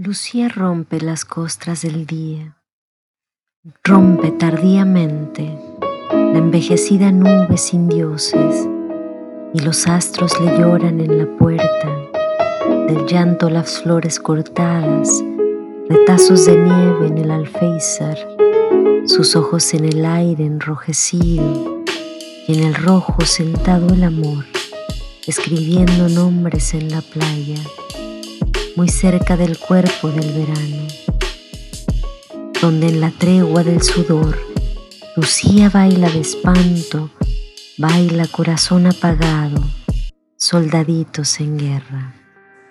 Lucía rompe las costras del día, rompe tardíamente la envejecida nube sin dioses y los astros le lloran en la puerta, del llanto las flores cortadas, retazos de nieve en el alféizar, sus ojos en el aire enrojecido y en el rojo sentado el amor, escribiendo nombres en la playa muy cerca del cuerpo del verano, donde en la tregua del sudor Lucía baila de espanto, baila corazón apagado, soldaditos en guerra.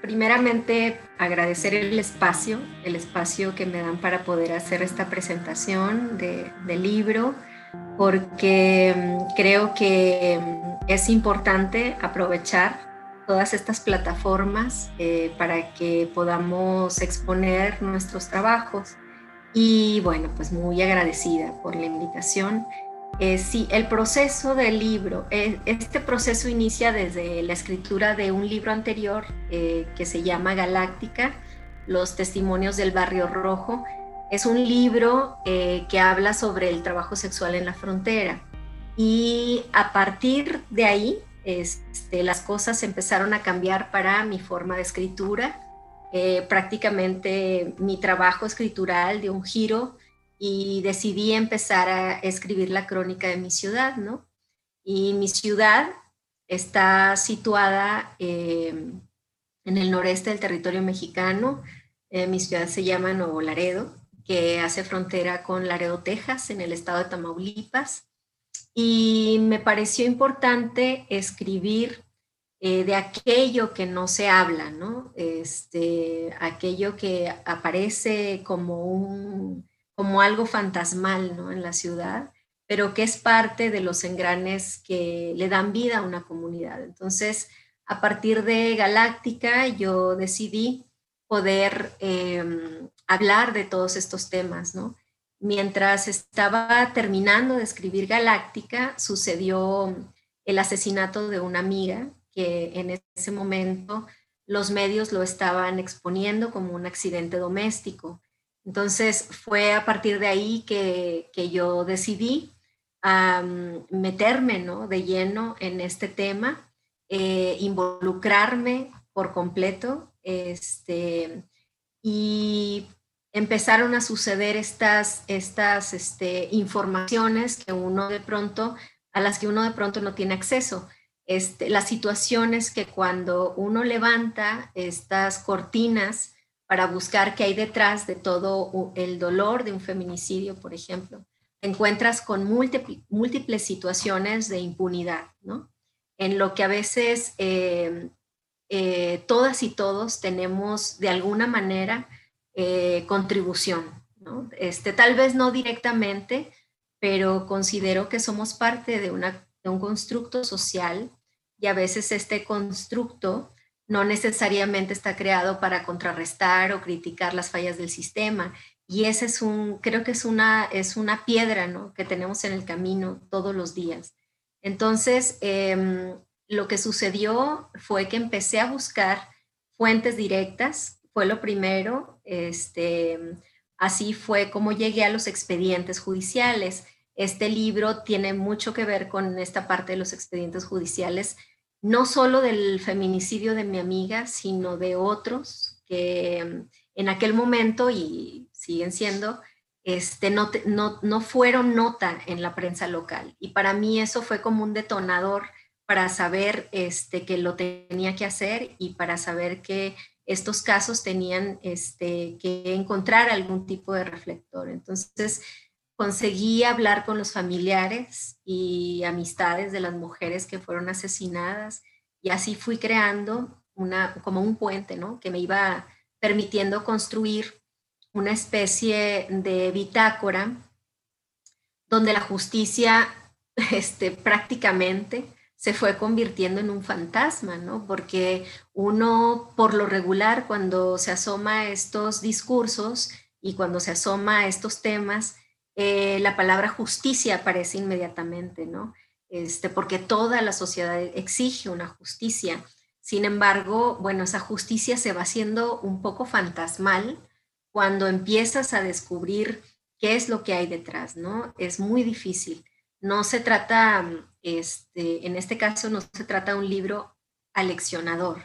Primeramente, agradecer el espacio, el espacio que me dan para poder hacer esta presentación del libro, porque mm, creo que mm, es importante aprovechar todas estas plataformas eh, para que podamos exponer nuestros trabajos. Y bueno, pues muy agradecida por la invitación. Eh, sí, el proceso del libro, eh, este proceso inicia desde la escritura de un libro anterior que se llama Galáctica, Los Testimonios del Barrio Rojo. Es un libro que habla sobre el trabajo sexual en la frontera. Y a partir de ahí, este, las cosas empezaron a cambiar para mi forma de escritura. Eh, prácticamente mi trabajo escritural dio un giro y decidí empezar a escribir la crónica de mi ciudad, ¿no? Y mi ciudad está situada eh, en el noreste del territorio mexicano. Eh, mi ciudad se llama Nuevo Laredo, que hace frontera con Laredo, Texas, en el estado de Tamaulipas y me pareció importante escribir eh, de aquello que no se habla, ¿no? Este, aquello que aparece como, un, como algo fantasmal ¿no? en la ciudad, pero que es parte de los engranes que le dan vida a una comunidad. Entonces, a partir de Galáctica, yo decidí poder em, hablar de todos estos temas, ¿no? Mientras estaba terminando de escribir Galáctica, sucedió el asesinato de una amiga que en ese momento los medios lo estaban exponiendo como un accidente doméstico. Entonces fue a partir de ahí que, yo decidí meterme ¿no? de lleno en este tema, eh, involucrarme por completo este, y empezaron a suceder estas, estas este, informaciones que uno de pronto, a las que uno de pronto no tiene acceso. Este, las situaciones que cuando uno levanta estas cortinas para buscar qué hay detrás de todo el dolor de un feminicidio, por ejemplo, te encuentras con múltiples, situaciones de impunidad, ¿no? En lo que a veces eh, eh, todas y todos tenemos de alguna manera eh, contribución. Este, tal vez no directamente, pero considero que somos parte de un constructo social y a veces este constructo no necesariamente está creado para contrarrestar o criticar las fallas del sistema. Y ese es un, creo que es una, es una piedra ¿no? que tenemos en el camino todos los días. Entonces, em, lo que sucedió fue que empecé a buscar fuentes directas fue lo primero. Este, así fue como llegué a los expedientes judiciales. Este libro tiene mucho que ver con esta parte de los expedientes judiciales, no solo del feminicidio de mi amiga, sino de otros que en aquel momento y siguen siendo, este, no, no, no fueron nota en la prensa local. Y para mí eso fue como un detonador para saber este, que lo tenía que hacer y para saber que estos casos tenían este, que encontrar algún tipo de reflector. Entonces, conseguí hablar con los familiares y amistades de las mujeres que fueron asesinadas y así fui creando una, como un puente, ¿no? Que me iba permitiendo construir una especie de bitácora donde la justicia este, prácticamente se fue convirtiendo en un fantasma, ¿no? Porque uno, por lo regular, cuando se asoma a estos discursos y cuando se asoma a estos temas, eh, la palabra justicia aparece inmediatamente, ¿no? Este, porque toda la sociedad exige una justicia. Sin embargo, bueno, esa justicia se va haciendo un poco fantasmal cuando empiezas a descubrir qué es lo que hay detrás, ¿no? Es muy difícil. No se trata, este, en este caso, no se trata de un libro aleccionador,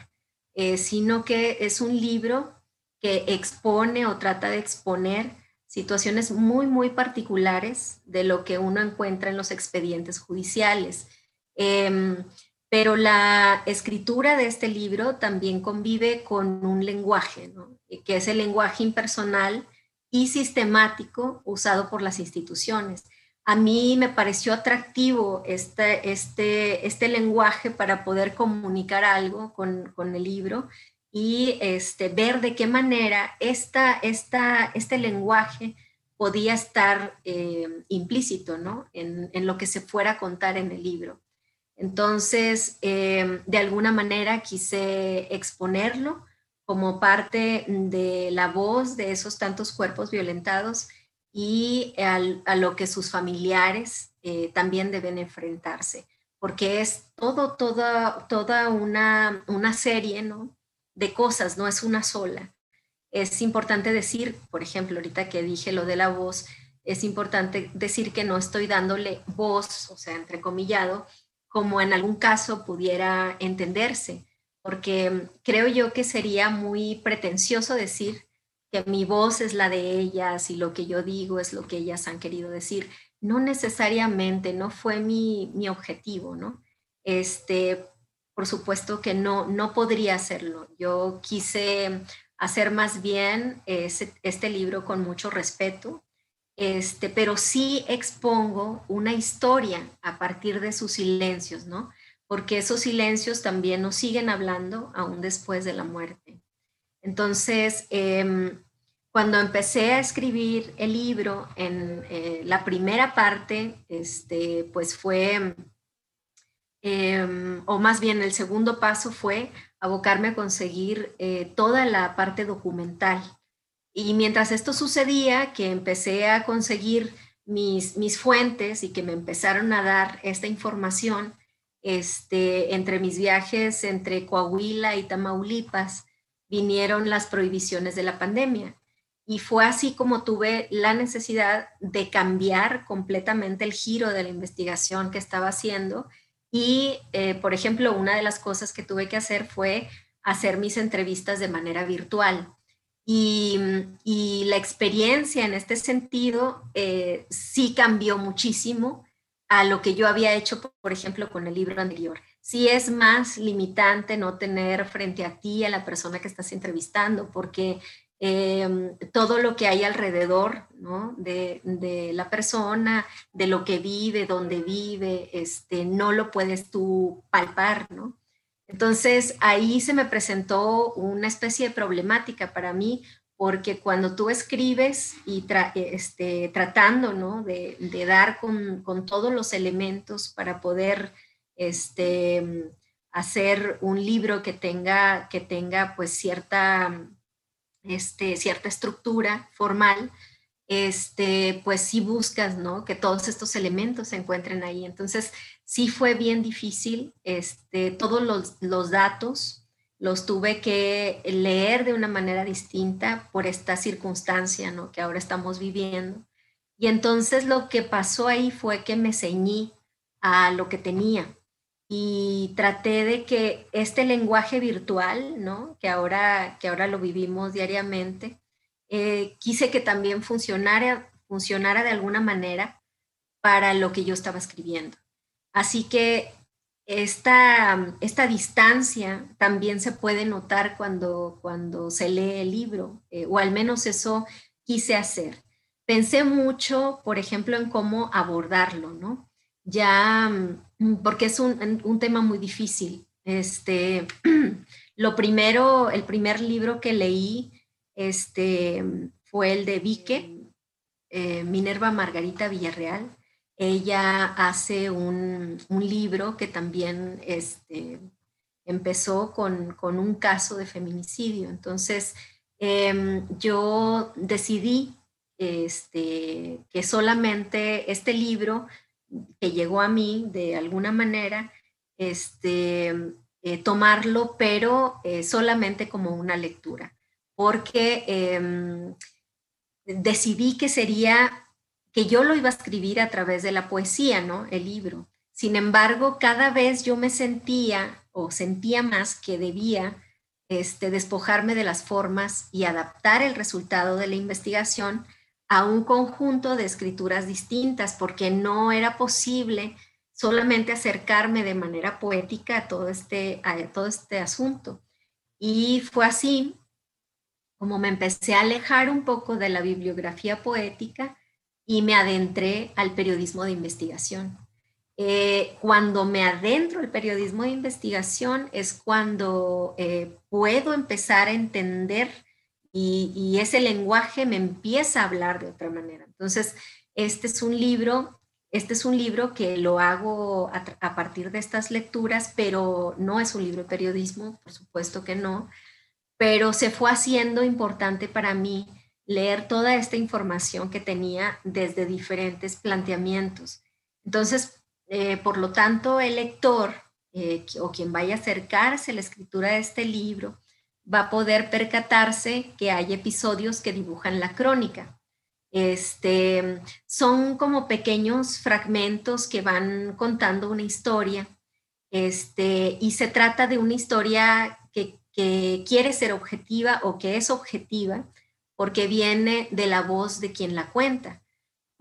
eh, sino que es un libro que expone o trata de exponer situaciones muy, muy particulares de lo que uno encuentra en los expedientes judiciales. Em, pero la escritura de este libro también convive con un lenguaje, que es el lenguaje impersonal y sistemático usado por las instituciones. A mí me pareció atractivo este, este, este lenguaje para poder comunicar algo con, con el libro y este, ver de qué manera esta, esta, este lenguaje podía estar eh, implícito ¿no? en, en, lo que se fuera a contar en el libro. Entonces, em, de alguna manera quise exponerlo como parte de la voz de esos tantos cuerpos violentados y a lo que sus familiares eh, también deben enfrentarse, porque es todo, toda, toda una, una serie ¿no? de cosas, no es una sola. Es importante decir, por ejemplo, ahorita que dije lo de la voz, es importante decir que no estoy dándole voz, o sea, entrecomillado, como en algún caso pudiera entenderse, porque creo yo que sería muy pretencioso decir que mi voz es la de ellas y lo que yo digo es lo que ellas han querido decir. No necesariamente, no fue mi, mi objetivo, ¿no? Este, por supuesto que no, no podría hacerlo. Yo quise hacer más bien este libro con mucho respeto, este, pero sí expongo una historia a partir de sus silencios, ¿no? Porque esos silencios también nos siguen hablando aún después de la muerte. Entonces, em, cuando empecé a escribir el libro, en eh, la primera parte, este, pues fue, em, o más bien el segundo paso fue abocarme a conseguir eh, toda la parte documental. Y mientras esto sucedía, que empecé a conseguir mis, mis fuentes y que me empezaron a dar esta información, este, entre mis viajes entre Coahuila y Tamaulipas, vinieron las prohibiciones de la pandemia. Y fue así como tuve la necesidad de cambiar completamente el giro de la investigación que estaba haciendo. Y, eh, por ejemplo, una de las cosas que tuve que hacer fue hacer mis entrevistas de manera virtual. Y, la experiencia en este sentido eh, sí cambió muchísimo a lo que yo había hecho, por ejemplo, con el libro anterior. Sí es más limitante no tener frente a ti a la persona que estás entrevistando, porque em, todo lo que hay alrededor ¿no? de, de, la persona, de lo que vive, dónde vive, este, no lo puedes tú palpar, ¿no? Entonces ahí se me presentó una especie de problemática para mí, porque cuando tú escribes y este, tratando ¿no? de, dar con, todos los elementos para poder este, hacer un libro que tenga, que tenga pues cierta, este, cierta estructura formal, este, pues sí buscas, ¿no? Que todos estos elementos se encuentren ahí. Entonces, sí fue bien difícil, este, todos los, los datos los tuve que leer de una manera distinta por esta circunstancia, ¿no? Que ahora estamos viviendo. Y entonces lo que pasó ahí fue que me ceñí a lo que tenía y traté de que este lenguaje virtual, ¿no? Que ahora, que ahora lo vivimos diariamente, eh, quise que también funcionara, funcionara de alguna manera para lo que yo estaba escribiendo. Así que esta, esta distancia también se puede notar cuando, cuando se lee el libro, eh, o al menos eso quise hacer. Pensé mucho, por ejemplo, en cómo abordarlo, ¿no? Ya, mm, porque es un, un tema muy difícil. Este, lo primero, el primer libro que leí este, fue el de Vique, eh, Minerva Margarita Villarreal. Ella hace un, libro que también este, empezó con, un caso de feminicidio. Entonces, em, yo decidí este, que solamente este libro que llegó a mí de alguna manera, este, eh, tomarlo, pero eh, solamente como una lectura, porque em, decidí que sería, que yo lo iba a escribir a través de la poesía, ¿no? El libro. Sin embargo, cada vez yo me sentía o sentía más que debía este, despojarme de las formas y adaptar el resultado de la investigación a un conjunto de escrituras distintas, porque no era posible solamente acercarme de manera poética a todo este, a todo este asunto. Y fue así como me empecé a alejar un poco de la bibliografía poética y me adentré al periodismo de investigación. Eh, cuando me adentro al periodismo de investigación es cuando eh, puedo empezar a entender y, ese lenguaje me empieza a hablar de otra manera. Entonces, este es un libro, este es un libro que lo hago a, partir de estas lecturas, pero no es un libro de periodismo, por supuesto que no, pero se fue haciendo importante para mí leer toda esta información que tenía desde diferentes planteamientos. Entonces, eh, por lo tanto, el lector eh, o quien vaya a acercarse a la escritura de este libro va a poder percatarse que hay episodios que dibujan la crónica. Este, son como pequeños fragmentos que van contando una historia este, y se trata de una historia que, que quiere ser objetiva o que es objetiva porque viene de la voz de quien la cuenta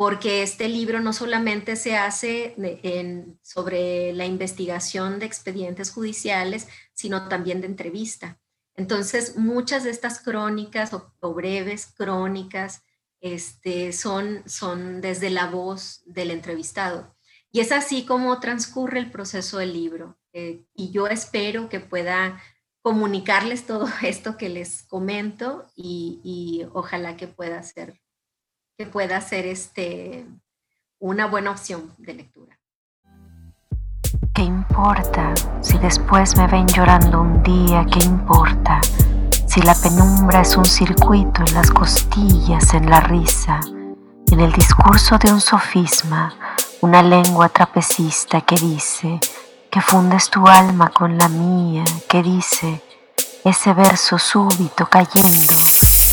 porque este libro no solamente se hace sobre la investigación de expedientes judiciales, sino también de entrevista. Entonces, muchas de estas crónicas o, breves crónicas este, son, son desde la voz del entrevistado. Y es así como transcurre el proceso del libro. Eh, y yo espero que pueda comunicarles todo esto que les comento y, y ojalá que pueda ser que pueda ser este, una buena opción de lectura. ¿Qué importa si después me ven llorando un día? ¿Qué importa si la penumbra es un circuito en las costillas, en la risa, en el discurso de un sofisma, una lengua trapecista que dice que fundes tu alma con la mía, que dice ese verso súbito cayendo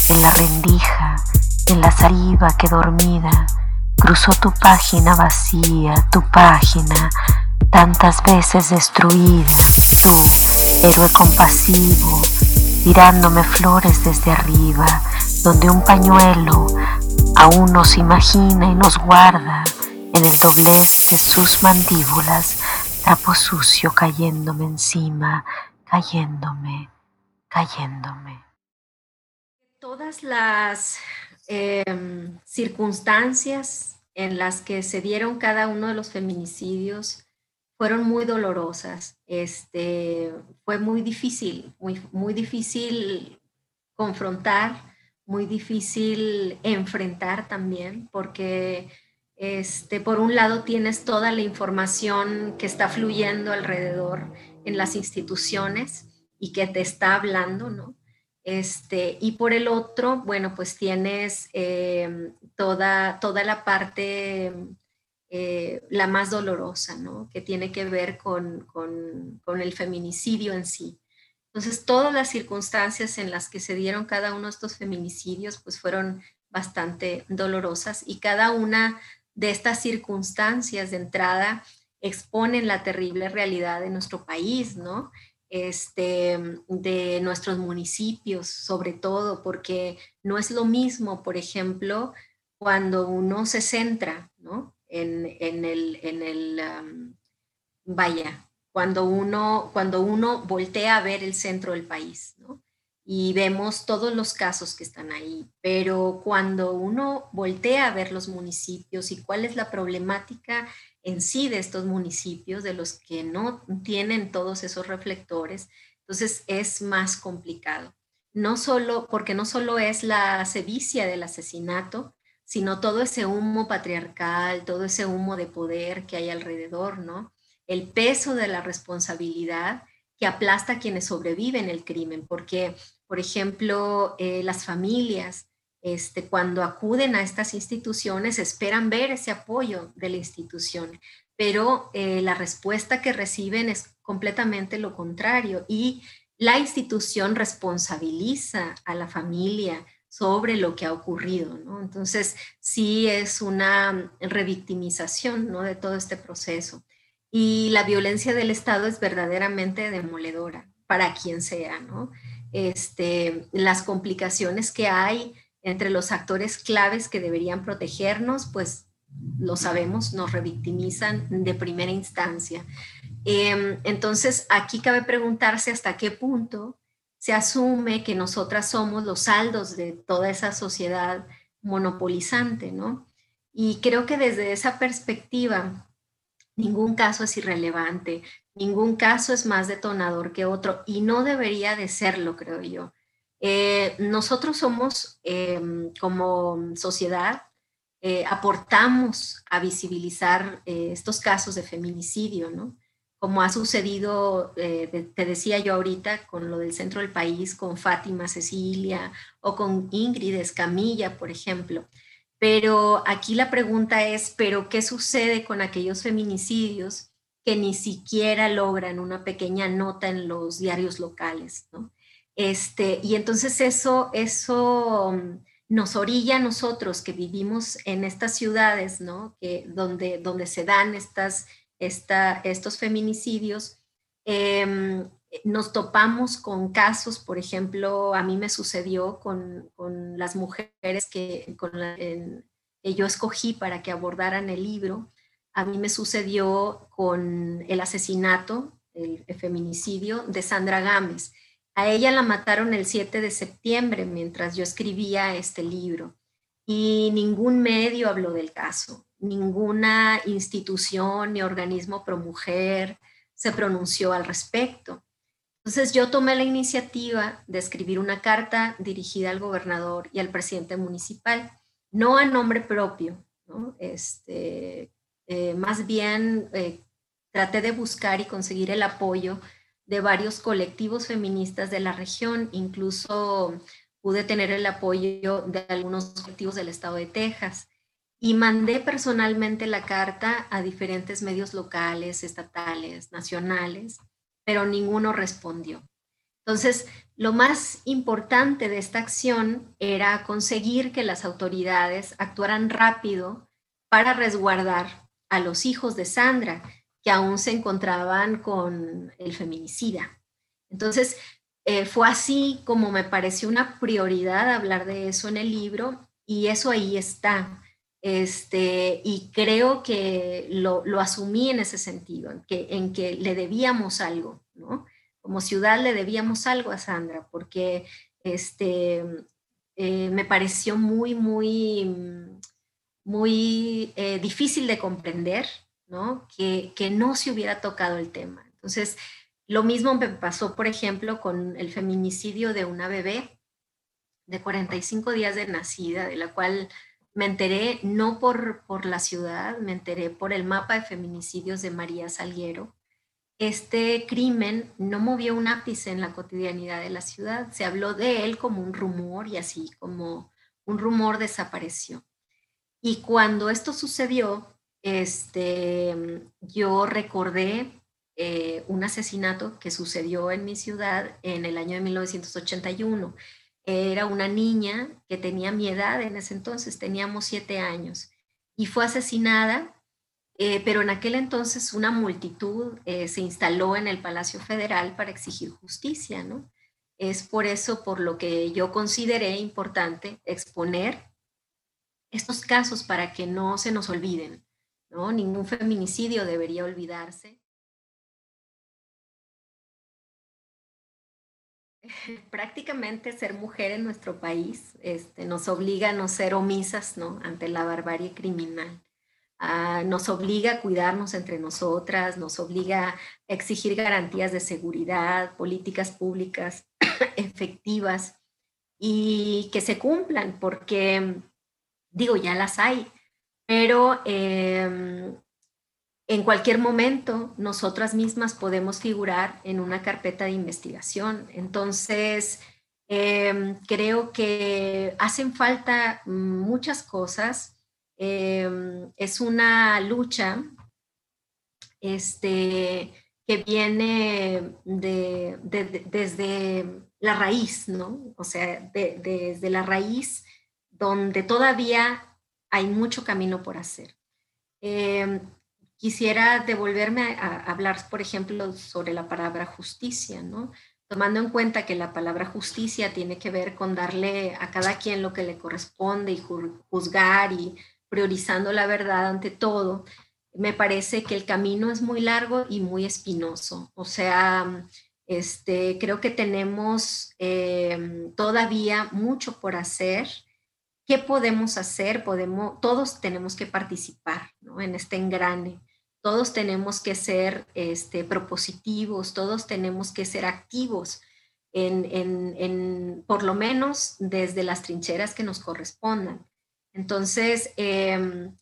en la rendija en la saliva que dormida cruzó tu página vacía, tu página tantas veces destruida, tú, héroe compasivo, tirándome flores desde arriba, donde un pañuelo aún nos imagina y nos guarda en el doblez de sus mandíbulas, trapo sucio cayéndome encima, cayéndome, cayéndome. Todas las Em, circunstancias en las que se dieron cada uno de los feminicidios fueron muy dolorosas. Este, fue muy difícil, muy, muy difícil confrontar, muy difícil enfrentar también, porque este, por un lado tienes toda la información que está fluyendo alrededor en las instituciones y que te está hablando, ¿no? Este, y por el otro, bueno, pues tienes em, toda, toda la parte, eh, la más dolorosa, ¿no? Que tiene que ver con, con, el feminicidio en sí. Entonces, todas las circunstancias en las que se dieron cada uno de estos feminicidios, pues fueron bastante dolorosas y cada una de estas circunstancias de entrada exponen la terrible realidad de nuestro país, ¿no? este, de nuestros municipios, sobre todo, porque no es lo mismo, por ejemplo, cuando uno se centra ¿no? En, el, en el vaya, cuando uno, cuando uno voltea a ver el centro del país, y vemos todos los casos que están ahí, pero cuando uno voltea a ver los municipios y cuál es la problemática en sí de estos municipios, de los que no tienen todos esos reflectores, entonces es más complicado. No solo, porque no solo es la sevicia del asesinato, sino todo ese humo patriarcal, todo ese humo de poder que hay alrededor, ¿no? El peso de la responsabilidad que aplasta a quienes sobreviven el crimen, porque, por ejemplo, eh, las familias, este, cuando acuden a estas instituciones, esperan ver ese apoyo de la institución, pero eh, la respuesta que reciben es completamente lo contrario y la institución responsabiliza a la familia sobre lo que ha ocurrido, ¿no? Entonces, sí es una revictimización, ¿no? De todo este proceso. Y la violencia del Estado es verdaderamente demoledora para quien sea, ¿no? Este, las complicaciones que hay entre los actores claves que deberían protegernos, pues lo sabemos, nos revictimizan de primera instancia. Em, entonces, aquí cabe preguntarse hasta qué punto se asume que nosotras somos los saldos de toda esa sociedad monopolizante, ¿no? Y creo que desde esa perspectiva, ningún caso es irrelevante, ningún caso es más detonador que otro y no debería de serlo, creo yo. Eh, nosotros somos em, como sociedad, eh, aportamos a visibilizar eh, estos casos de feminicidio, ¿no? Como ha sucedido, te decía yo ahorita, con lo del centro del país, con Fátima Cecilia o con Ingrid Escamilla, por ejemplo. Pero aquí la pregunta es, ¿pero qué sucede con aquellos feminicidios que ni siquiera logran una pequeña nota en los diarios locales? ¿no? Este, y entonces eso, eso mm, nos orilla a nosotros que vivimos en estas ciudades, ¿no? Que, donde, donde se dan estas, estos feminicidios, em, nos topamos con casos, por ejemplo, a mí me sucedió con, con las mujeres que, yo escogí para que abordaran el libro, a mí me sucedió con el asesinato, el feminicidio de Sandra Gámez. A ella la mataron el 7 de septiembre mientras yo escribía este libro. Y ningún medio habló del caso, ninguna institución ni organismo pro mujer se pronunció al respecto. Entonces yo tomé la iniciativa de escribir una carta dirigida al gobernador y al presidente municipal, no a nombre propio, este, eh, más bien eh, traté de buscar y conseguir el apoyo de varios colectivos feministas de la región, incluso pude tener el apoyo de algunos colectivos del estado de Texas y mandé personalmente la carta a diferentes medios locales, estatales, nacionales, pero ninguno respondió. Entonces, lo más importante de esta acción era conseguir que las autoridades actuaran rápido para resguardar a los hijos de Sandra, que aún se encontraban con el feminicida. Entonces, eh, fue así como me pareció una prioridad hablar de eso en el libro y eso ahí está. Este, y creo que lo, asumí en ese sentido, en que, en que le debíamos algo, ¿no? Como ciudad le debíamos algo a Sandra, porque este, eh, me pareció muy, muy, muy eh, difícil de comprender que, no se hubiera tocado el tema. Entonces, lo mismo me pasó, por ejemplo, con el feminicidio de una bebé de 45 días de nacida, de la cual me enteré no por, por la ciudad, me enteré por el mapa de feminicidios de María Salguero. Este crimen no movió un ápice en la cotidianidad de la ciudad. Se habló de él como un rumor y así como un rumor desapareció. Y cuando esto sucedió, este, yo recordé eh, un asesinato que sucedió en mi ciudad en el año de 1981. Era una niña que tenía mi edad en ese entonces, teníamos siete años, y fue asesinada, eh, pero en aquel entonces una multitud eh, se instaló en el Palacio Federal para exigir justicia, ¿no? Es por eso por lo que yo consideré importante exponer estos casos para que no se nos olviden. ¿no? Ningún feminicidio debería olvidarse. Prácticamente ser mujer en nuestro país este, nos obliga a no ser omisas ¿no? ante la barbarie criminal. Ah, nos obliga a cuidarnos entre nosotras, nos obliga a exigir garantías de seguridad, políticas públicas efectivas y que se cumplan, porque digo, ya las hay, pero em, en cualquier momento nosotras mismas podemos figurar en una carpeta de investigación. Entonces, em, creo que hacen falta muchas cosas. Em, es una lucha este, que viene de, desde la raíz, ¿no? O sea, desde la raíz donde todavía hay mucho camino por hacer. Em, quisiera devolverme a, hablar, por ejemplo, sobre la palabra justicia, ¿no? Tomando en cuenta que la palabra justicia tiene que ver con darle a cada quien lo que le corresponde y juzgar y priorizando la verdad ante todo, me parece que el camino es muy largo y muy espinoso. O sea, este, creo que tenemos em, todavía mucho por hacer. ¿Qué podemos hacer? Podemos, todos tenemos que participar en este engrane. Todos tenemos que ser este, propositivos, todos tenemos que ser activos, en, en, por lo menos desde las trincheras que nos correspondan. Entonces, em,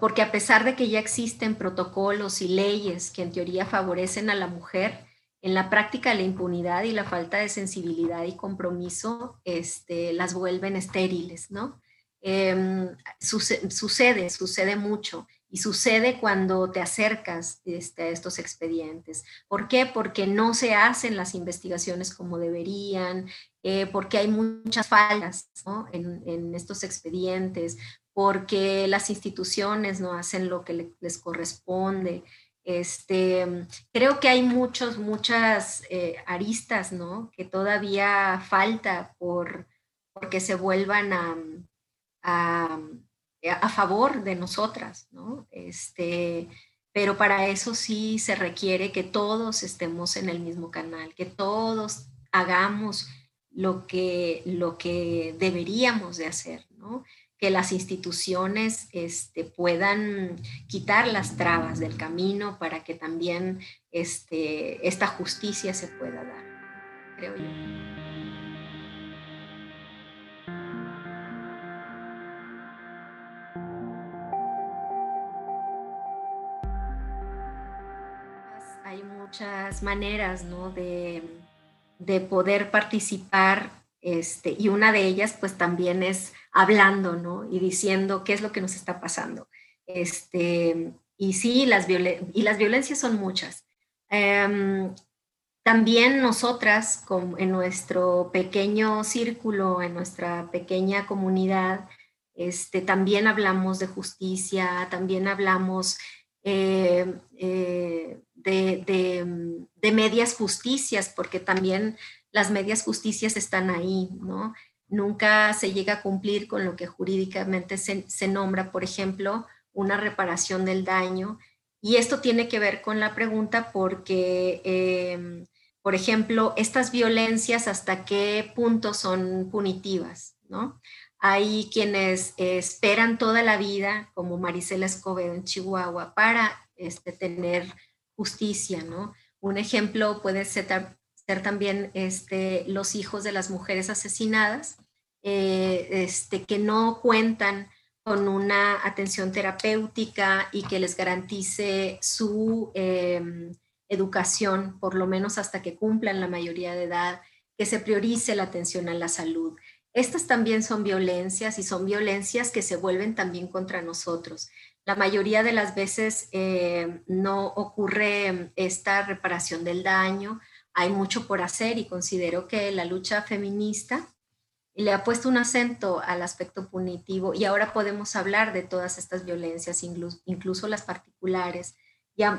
porque a pesar de que ya existen protocolos y leyes que en teoría favorecen a la mujer, en la práctica la impunidad y la falta de sensibilidad y compromiso este, las vuelven estériles, ¿no? Em, sucede, sucede mucho y sucede cuando te acercas este, a estos expedientes. ¿Por qué? Porque no se hacen las investigaciones como deberían, eh, porque hay muchas fallas en, estos expedientes, porque las instituciones no hacen lo que les corresponde. Este, creo que hay muchos, muchas eh, aristas, ¿no? Que todavía falta por, porque se vuelvan a, a, favor de nosotras, ¿no? Este, pero para eso sí se requiere que todos estemos en el mismo canal, que todos hagamos lo que, lo que deberíamos de hacer, ¿no? que las instituciones este, puedan quitar las trabas del camino para que también este, esta justicia se pueda dar, creo yo. Muchas maneras ¿no? de, de poder participar este, y una de ellas pues también es hablando, ¿no? Y diciendo qué es lo que nos está pasando. Este, y sí, las, y las violencias son muchas. Em, también nosotras, en nuestro pequeño círculo, en nuestra pequeña comunidad, este, también hablamos de justicia, también hablamos eh, eh, de, de, medias justicias, porque también las medias justicias están ahí, ¿no? Nunca se llega a cumplir con lo que jurídicamente se, nombra, por ejemplo, una reparación del daño. Y esto tiene que ver con la pregunta porque, em, por ejemplo, estas violencias, ¿hasta qué punto son punitivas? ¿no? Hay quienes esperan toda la vida, como Marisela Escobedo en Chihuahua, para este, tener justicia, ¿no? Un ejemplo puede ser, también este, los hijos de las mujeres asesinadas, eh, este, que no cuentan con una atención terapéutica y que les garantice su em, educación, por lo menos hasta que cumplan la mayoría de edad, que se priorice la atención a la salud. Estas también son violencias y son violencias que se vuelven también contra nosotros. La mayoría de las veces eh, no ocurre esta reparación del daño, hay mucho por hacer y considero que la lucha feminista le ha puesto un acento al aspecto punitivo y ahora podemos hablar de todas estas violencias, incluso, las particulares,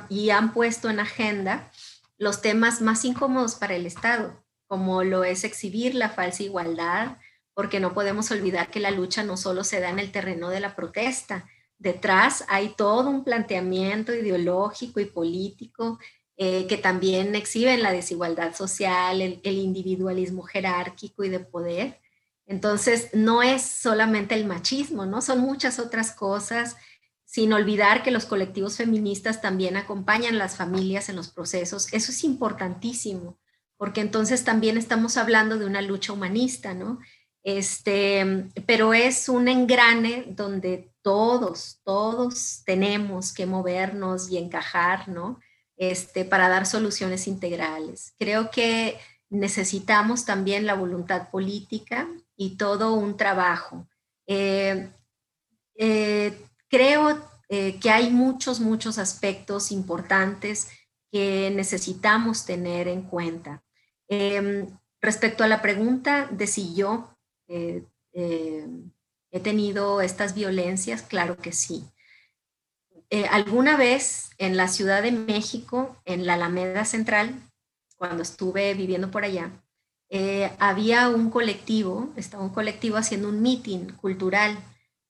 y han, puesto en agenda los temas más incómodos para el Estado, como lo es exhibir la falsa igualdad, porque no podemos olvidar que la lucha no solo se da en el terreno de la protesta, detrás hay todo un planteamiento ideológico y político eh, que también exhiben la desigualdad social, el, individualismo jerárquico y de poder. Entonces, no es solamente el machismo, ¿no? Son muchas otras cosas, sin olvidar que los colectivos feministas también acompañan a las familias en los procesos. Eso es importantísimo, porque entonces también estamos hablando de una lucha humanista, ¿no? Este, pero es un engrane donde todos, todos tenemos que movernos y encajar, ¿no? Este, para dar soluciones integrales. Creo que necesitamos también la voluntad política y todo un trabajo. Eh, eh, creo eh, que hay muchos, muchos aspectos importantes que necesitamos tener en cuenta. Em, respecto a la pregunta de si yo he tenido estas violencias, claro que sí. Eh, alguna vez en la Ciudad de México, en la Alameda Central, cuando estuve viviendo por allá, había un colectivo, estaba un colectivo haciendo un meeting cultural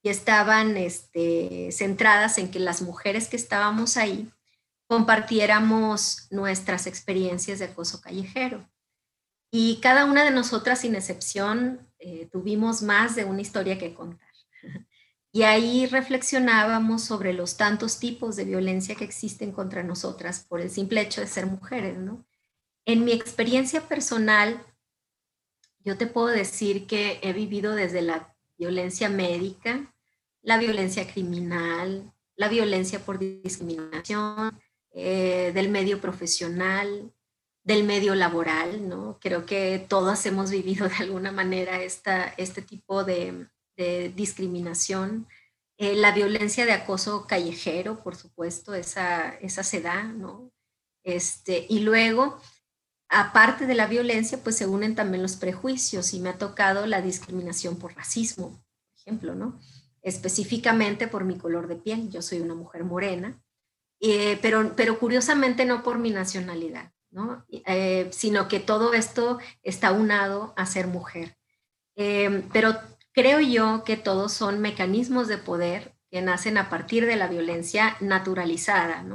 y estaban este, centradas en que las mujeres que estábamos ahí compartiéramos nuestras experiencias de acoso callejero. Y cada una de nosotras, sin excepción, eh, tuvimos más de una historia que contar. Y ahí reflexionábamos sobre los tantos tipos de violencia que existen contra nosotras por el simple hecho de ser mujeres, ¿no? En mi experiencia personal, yo te puedo decir que he vivido desde la violencia médica, la violencia criminal, la violencia por discriminación, eh, del medio profesional, del medio laboral, ¿no? Creo que todas hemos vivido de alguna manera esta, este tipo de, discriminación. Eh, la violencia de acoso callejero, por supuesto, esa, esa se da, ¿no? Este, y luego, aparte de la violencia, pues se unen también los prejuicios y me ha tocado la discriminación por racismo, por ejemplo, ¿no? Específicamente por mi color de piel. Yo soy una mujer morena eh, pero, pero curiosamente no por mi nacionalidad, ¿no? Eh, sino que todo esto está unado a ser mujer. Eh, pero creo yo que todos son mecanismos de poder que nacen a partir de la violencia naturalizada.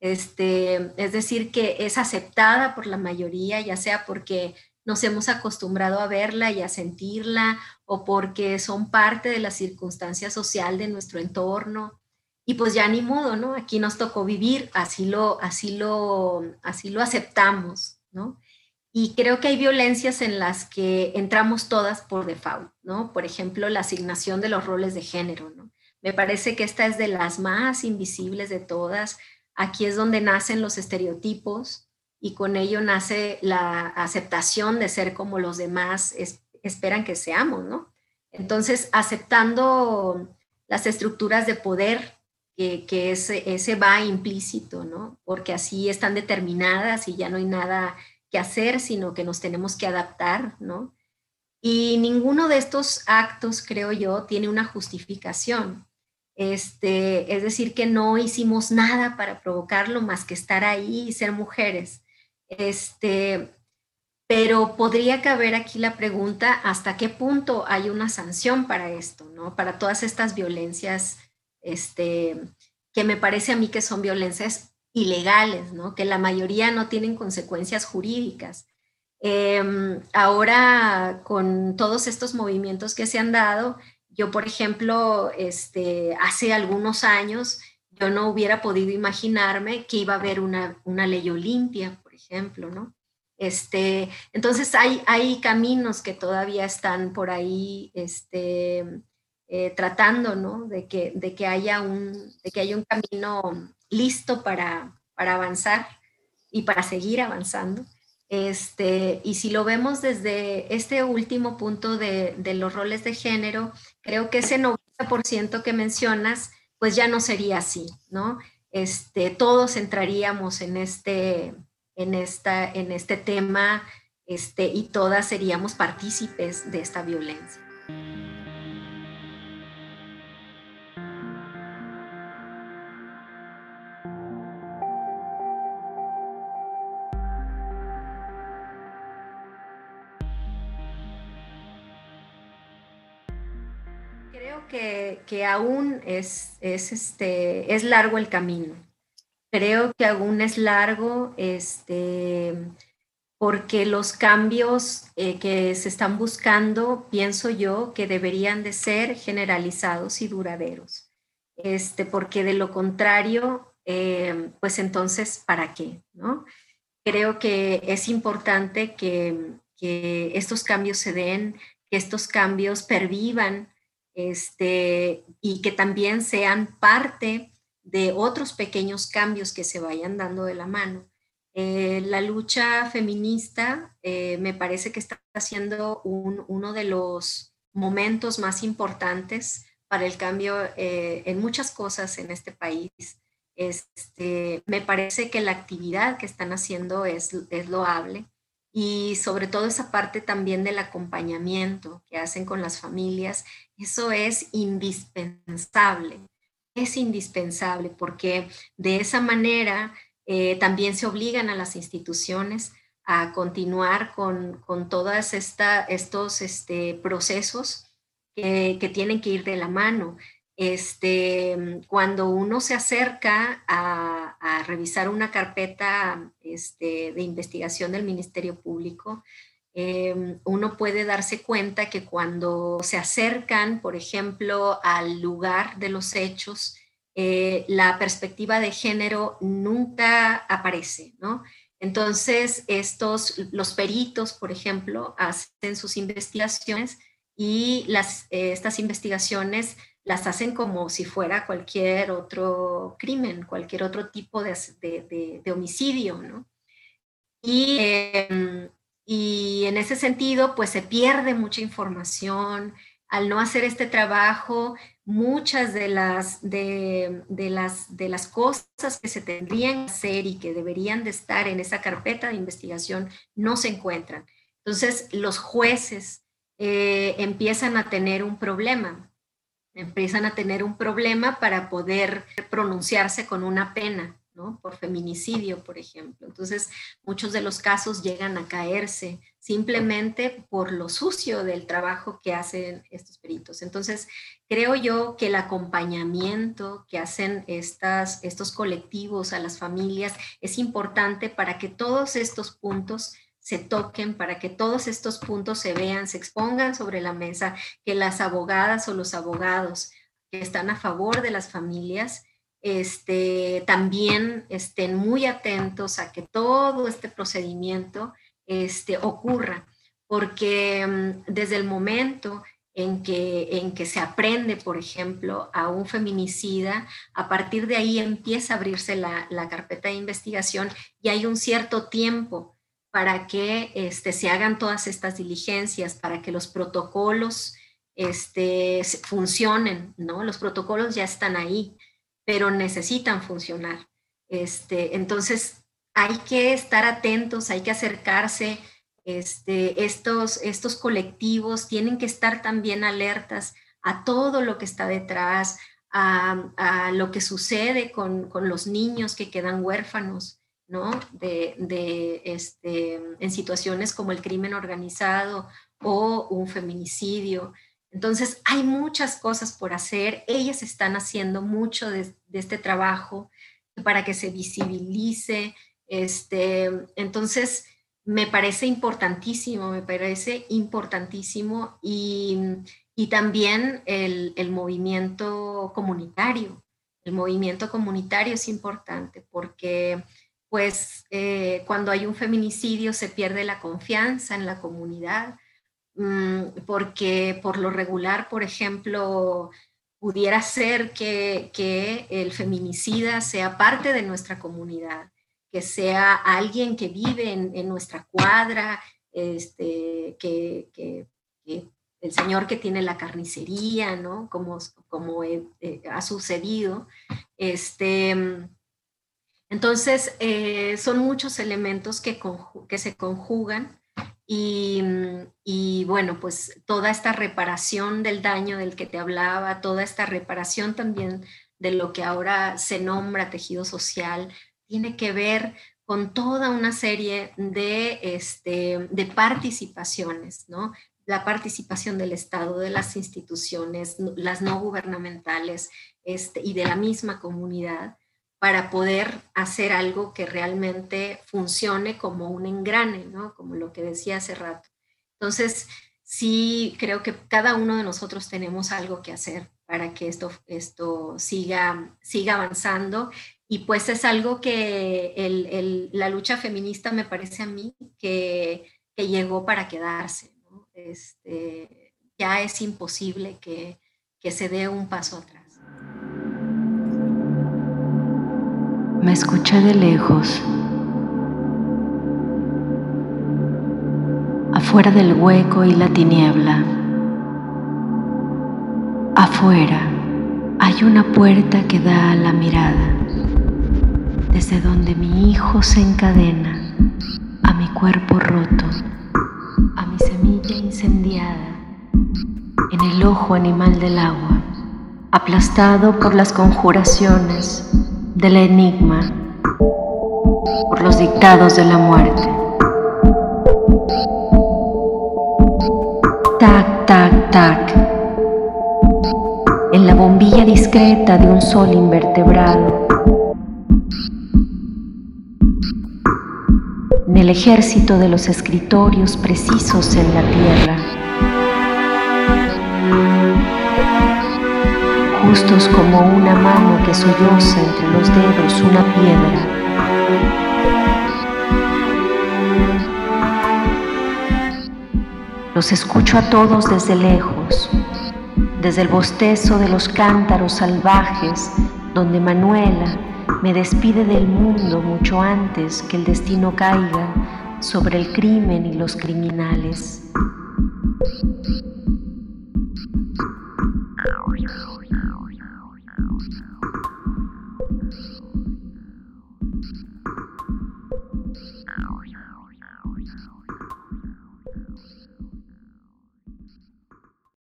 Este, es decir, que es aceptada por la mayoría, ya sea porque nos hemos acostumbrado a verla y a sentirla o porque son parte de la circunstancia social de nuestro entorno y pues ya ni modo, ¿no? Aquí nos tocó vivir, así lo, así lo, así lo aceptamos, ¿no? Y creo que hay violencias en las que entramos todas por default, ¿no? Por ejemplo, la asignación de los roles de género, ¿no? Me parece que esta es de las más invisibles de todas. Aquí es donde nacen los estereotipos y con ello nace la aceptación de ser como los demás esperan que seamos, ¿no? Entonces, aceptando las estructuras de poder que, ese, ese, va implícito, ¿no? Porque así están determinadas y ya no hay nada que hacer, sino que nos tenemos que adaptar, ¿no? Y ninguno de estos actos, creo yo, tiene una justificación. Este, es decir, que no hicimos nada para provocarlo más que estar ahí y ser mujeres. Este, pero podría caber aquí la pregunta, ¿hasta qué punto hay una sanción para esto, ¿no? Para todas estas violencias este, que me parece a mí que son violencias ilegales, ¿no? que la mayoría no tienen consecuencias jurídicas. Em, ahora, con todos estos movimientos que se han dado, yo, por ejemplo, este, hace algunos años, yo no hubiera podido imaginarme que iba a haber una, una ley Olimpia, por ejemplo, ¿no? Este, entonces hay, hay caminos que todavía están por ahí este, eh, tratando ¿no? de, que, de, que haya un, de que haya un camino listo para, para avanzar y para seguir avanzando. Este, y si lo vemos desde este último punto de, los roles de género, creo que ese 90% que mencionas, pues ya no sería así, ¿no? Este, todos entraríamos en este, en esta, en este tema este, y todas seríamos partícipes de esta violencia. Que, aún es, es, este, es largo el camino. Creo que aún es largo este, porque los cambios eh, que se están buscando, pienso yo, que deberían de ser generalizados y duraderos. Este, porque de lo contrario, eh, pues entonces, ¿para qué? ¿no? Creo que es importante que, que estos cambios se den, que estos cambios pervivan este, y que también sean parte de otros pequeños cambios que se vayan dando de la mano. Eh, la lucha feminista eh, me parece que está siendo uno de los momentos más importantes para el cambio eh, en muchas cosas en este país. Este, me parece que la actividad que están haciendo es, es loable y sobre todo esa parte también del acompañamiento que hacen con las familias, eso es indispensable, es indispensable porque de esa manera eh, también se obligan a las instituciones a continuar con, con todos estos este, procesos que, que, tienen que ir de la mano. Este, cuando uno se acerca a, a revisar una carpeta este, de investigación del Ministerio Público, eh, uno puede darse cuenta que cuando se acercan, por ejemplo, al lugar de los hechos, eh, la perspectiva de género nunca aparece, ¿no? Entonces, estos, los peritos, por ejemplo, hacen sus investigaciones y las, eh, estas investigaciones las hacen como si fuera cualquier otro crimen, cualquier otro tipo de, de, homicidio, ¿no? Y, em, y, en ese sentido, pues se pierde mucha información. Al no hacer este trabajo, muchas de las, de, las, de las cosas que se tendrían que hacer y que deberían de estar en esa carpeta de investigación no se encuentran. Entonces, los jueces eh, empiezan a tener un problema empiezan a tener un problema para poder pronunciarse con una pena, ¿no? Por feminicidio, por ejemplo. Entonces, muchos de los casos llegan a caerse simplemente por lo sucio del trabajo que hacen estos peritos. Entonces, creo yo que el acompañamiento que hacen estas, estos colectivos a las familias es importante para que todos estos puntos se toquen, para que todos estos puntos se vean, se expongan sobre la mesa, que las abogadas o los abogados que están a favor de las familias este, también estén muy atentos a que todo este procedimiento este, ocurra, porque mm, desde el momento en que, se aprende, por ejemplo, a un feminicida, a partir de ahí empieza a abrirse la, la carpeta de investigación y hay un cierto tiempo para que este, se hagan todas estas diligencias, para que los protocolos este, funcionen, ¿no? Los protocolos ya están ahí, pero necesitan funcionar. Este, entonces, hay que estar atentos, hay que acercarse. Este, estos, estos colectivos tienen que estar también alertas a todo lo que está detrás, a, lo que sucede con, con los niños que quedan huérfanos, ¿no? De, este, en situaciones como el crimen organizado o un feminicidio. Entonces, hay muchas cosas por hacer. Ellas están haciendo mucho de, este trabajo para que se visibilice. Este, entonces, me parece importantísimo, me parece importantísimo y, también el, movimiento comunitario. El movimiento comunitario es importante porque pues eh, cuando hay un feminicidio se pierde la confianza en la comunidad, porque por lo regular, por ejemplo, pudiera ser que, el feminicida sea parte de nuestra comunidad, que sea alguien que vive en, nuestra cuadra, este, que, el señor que tiene la carnicería, ¿no? Como, como eh, eh, ha sucedido. Este, entonces, eh, son muchos elementos que, que se conjugan y, bueno, pues toda esta reparación del daño del que te hablaba, toda esta reparación también de lo que ahora se nombra tejido social, tiene que ver con toda una serie de, este, de participaciones, ¿no? La participación del Estado, de las instituciones, las no gubernamentales este, y de la misma comunidad para poder hacer algo que realmente funcione como un engrane, ¿no? Como lo que decía hace rato. Entonces, sí creo que cada uno de nosotros tenemos algo que hacer para que esto, esto siga, siga avanzando. Y pues es algo que la lucha feminista me parece a mí que, que llegó para quedarse. Este, ya es imposible que, que se dé un paso atrás. Me escuché de lejos. Afuera del hueco y la tiniebla. Afuera hay una puerta que da a la mirada. desde donde mi hijo se encadena a mi cuerpo roto, a mi semilla incendiada, en el ojo animal del agua, aplastado por las conjuraciones del enigma, por los dictados de la muerte. Tac, tac, tac, en la bombilla discreta de un sol invertebrado. En el ejército de los escritorios precisos en la tierra, justos como una mano que solloza entre los dedos una piedra. Los escucho a todos desde lejos, desde el bostezo de los cántaros salvajes donde Manuela, me despide del mundo mucho antes que el destino caiga sobre el crimen y los criminales.